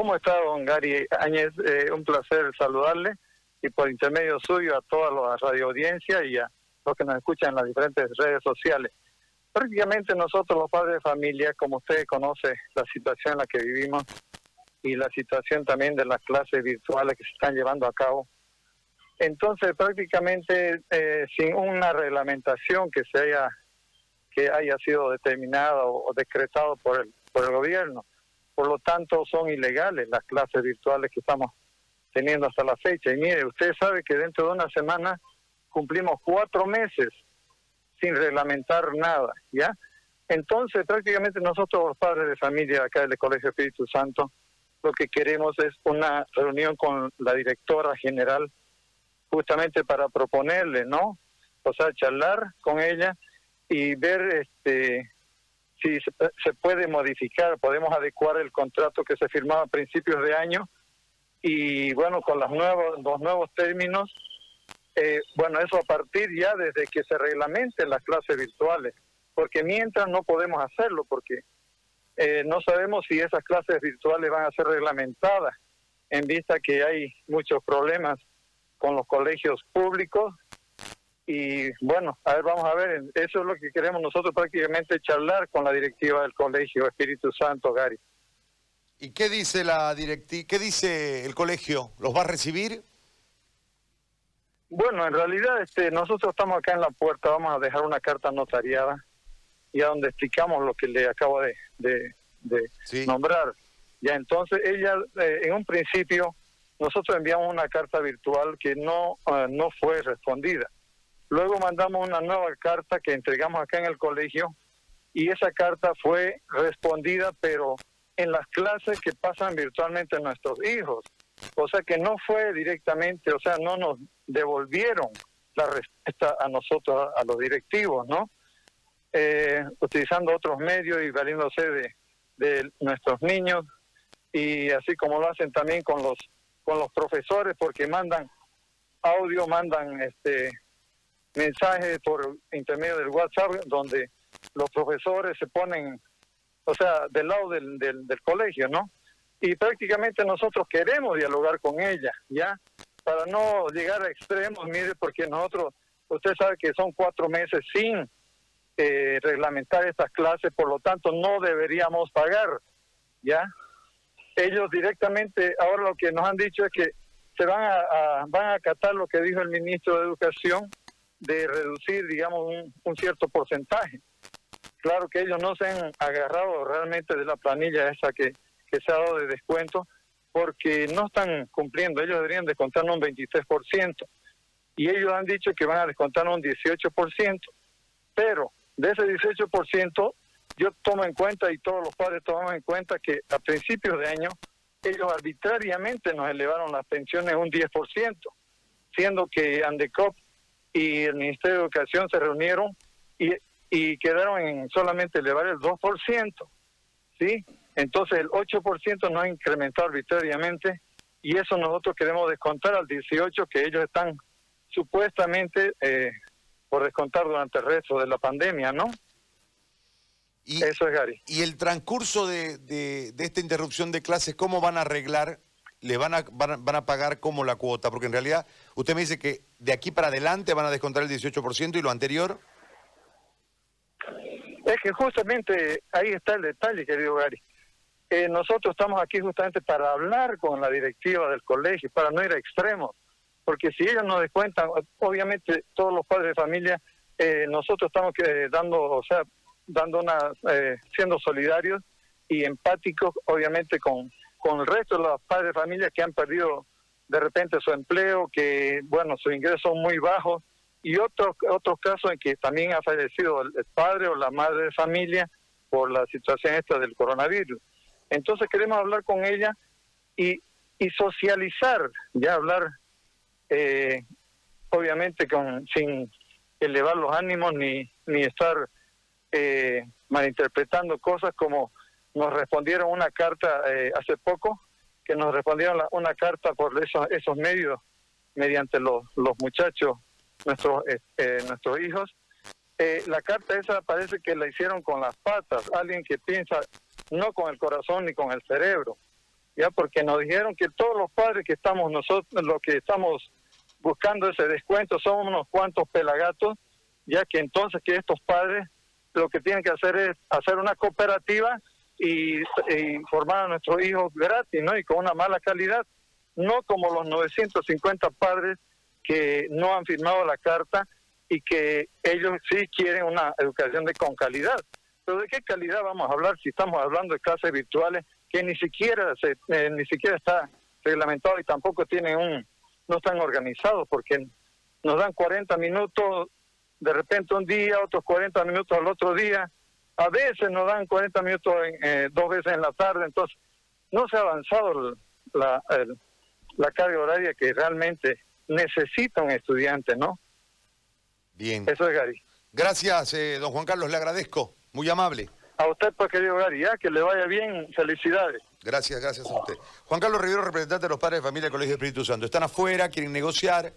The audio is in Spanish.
¿Cómo está, don Gary Áñez? Eh, un placer saludarle y por intermedio suyo a toda la radioaudiencia y a los que nos escuchan en las diferentes redes sociales. Prácticamente nosotros los padres de familia, como usted conoce la situación en la que vivimos y la situación también de las clases virtuales que se están llevando a cabo, entonces prácticamente eh, sin una reglamentación que se haya que haya sido determinada o, decretado por el por el gobierno, por lo tanto son ilegales las clases virtuales que estamos teniendo hasta la fecha. Y mire, usted sabe que dentro de una semana cumplimos cuatro meses sin reglamentar nada, ¿ya? Entonces, prácticamente nosotros, los padres de familia acá del Colegio Espíritu Santo, lo que queremos es una reunión con la directora general, justamente para proponerle, ¿no? O sea, charlar con ella y ver este si se, puede modificar, podemos adecuar el contrato que se firmaba a principios de año y bueno, con los nuevos, los nuevos términos, eh, bueno, eso a partir ya desde que se reglamenten las clases virtuales, porque mientras no podemos hacerlo, porque eh, no sabemos si esas clases virtuales van a ser reglamentadas, en vista que hay muchos problemas con los colegios públicos. Y bueno, a ver, vamos a ver, eso es lo que queremos nosotros prácticamente charlar con la directiva del colegio Espíritu Santo, Gary. ¿Y qué dice la directiva, qué dice el colegio? ¿Los va a recibir? Bueno, en realidad este, nosotros estamos acá en la puerta, vamos a dejar una carta notariada y a donde explicamos lo que le acabo de, nombrar. Ya entonces ella, eh, en un principio, nosotros enviamos una carta virtual que no, eh, no fue respondida. Luego mandamos una nueva carta que entregamos acá en el colegio y esa carta fue respondida, pero en las clases que pasan virtualmente nuestros hijos. O sea que no fue directamente, o sea, no nos devolvieron la respuesta a nosotros, a los directivos, ¿no? Eh, utilizando otros medios y valiéndose de, de nuestros niños y así como lo hacen también con los con los profesores porque mandan audio, mandan este mensajes por intermedio del WhatsApp donde los profesores se ponen o sea, del lado del, del, colegio, ¿no? Y prácticamente nosotros queremos dialogar con ella, ¿ya? Para no llegar a extremos, mire, porque nosotros, usted sabe que son cuatro meses sin eh, reglamentar estas clases, por lo tanto no deberíamos pagar, ¿ya? Ellos directamente, ahora lo que nos han dicho es que se van a, van a acatar lo que dijo el ministro de Educación de reducir, digamos, un, cierto porcentaje claro que ellos no se han agarrado realmente de la planilla esa que, se ha dado de descuento porque no están cumpliendo. Ellos deberían descontarnos un 23%. Y ellos han dicho que van a descontarnos un 18%. Pero de ese 18%, yo tomo en cuenta y todos los padres tomamos en cuenta que a principios de año ellos arbitrariamente nos elevaron las pensiones un 10%, siendo que Andecop y el Ministerio de Educación se reunieron y y quedaron en solamente elevar el 2%, ¿sí? Entonces el 8% no ha incrementado arbitrariamente y eso nosotros queremos descontar al 18% que ellos están supuestamente eh, por descontar durante el resto de la pandemia, ¿no? Y, eso es Gary. ¿Y el transcurso de, de, esta interrupción de clases, cómo van a arreglar? ¿Le van a, van, a pagar como la cuota? Porque en realidad usted me dice que de aquí para adelante van a descontar el 18% y lo anterior... Es que justamente ahí está el detalle, querido Gary. Eh, nosotros estamos aquí justamente para hablar con la directiva del colegio, para no ir a extremos, porque si ellos nos descuentan, obviamente todos los padres de familia, eh, nosotros estamos eh, dando, o sea, dando una, siendo solidarios y empáticos, obviamente con, con el resto de los padres de familia que han perdido de repente su empleo, que, bueno, sus ingresos son muy bajos y otros otros casos en que también ha fallecido el padre o la madre de familia por la situación esta del coronavirus. Entonces queremos hablar con ella y, y socializar, ya hablar, eh, obviamente con sin elevar los ánimos ni, ni estar eh, malinterpretando cosas como nos respondieron una carta eh, hace poco, que nos respondieron una carta por esos, esos medios mediante los, los muchachos nuestros, este, nuestros hijos. Eh, la carta esa parece que la hicieron con las patas, alguien que piensa no con el corazón ni con el cerebro. ya porque nos dijeron que todos los padres que estamos nosotros, los que estamos buscando ese descuento, somos unos cuantos pelagatos, ya que entonces que estos padres lo que tienen que hacer es hacer una cooperativa y, formar a nuestros hijos gratis, ¿no? Y con una mala calidad, no como los 950 padres que no han firmado la carta y que ellos sí quieren una educación de con calidad. Pero ¿de qué calidad vamos a hablar si estamos hablando de clases virtuales que ni siquiera se, eh, ni siquiera está reglamentado y tampoco tienen un no están organizados porque nos dan 40 minutos de repente un día, otros 40 minutos al otro día. A veces nos dan 40 minutos eh, dos veces en la tarde, entonces no se ha avanzado la, la carga horaria que realmente necesita un estudiante, ¿no? Bien. Eso es Gary. Gracias, eh, don Juan Carlos, le agradezco. Muy amable. A usted, pues, querido Gary, ya, que le vaya bien, felicidades. Gracias, gracias a usted. Juan Carlos Rivero, representante de los padres de familia del Colegio Espíritu Santo. Están afuera, quieren negociar.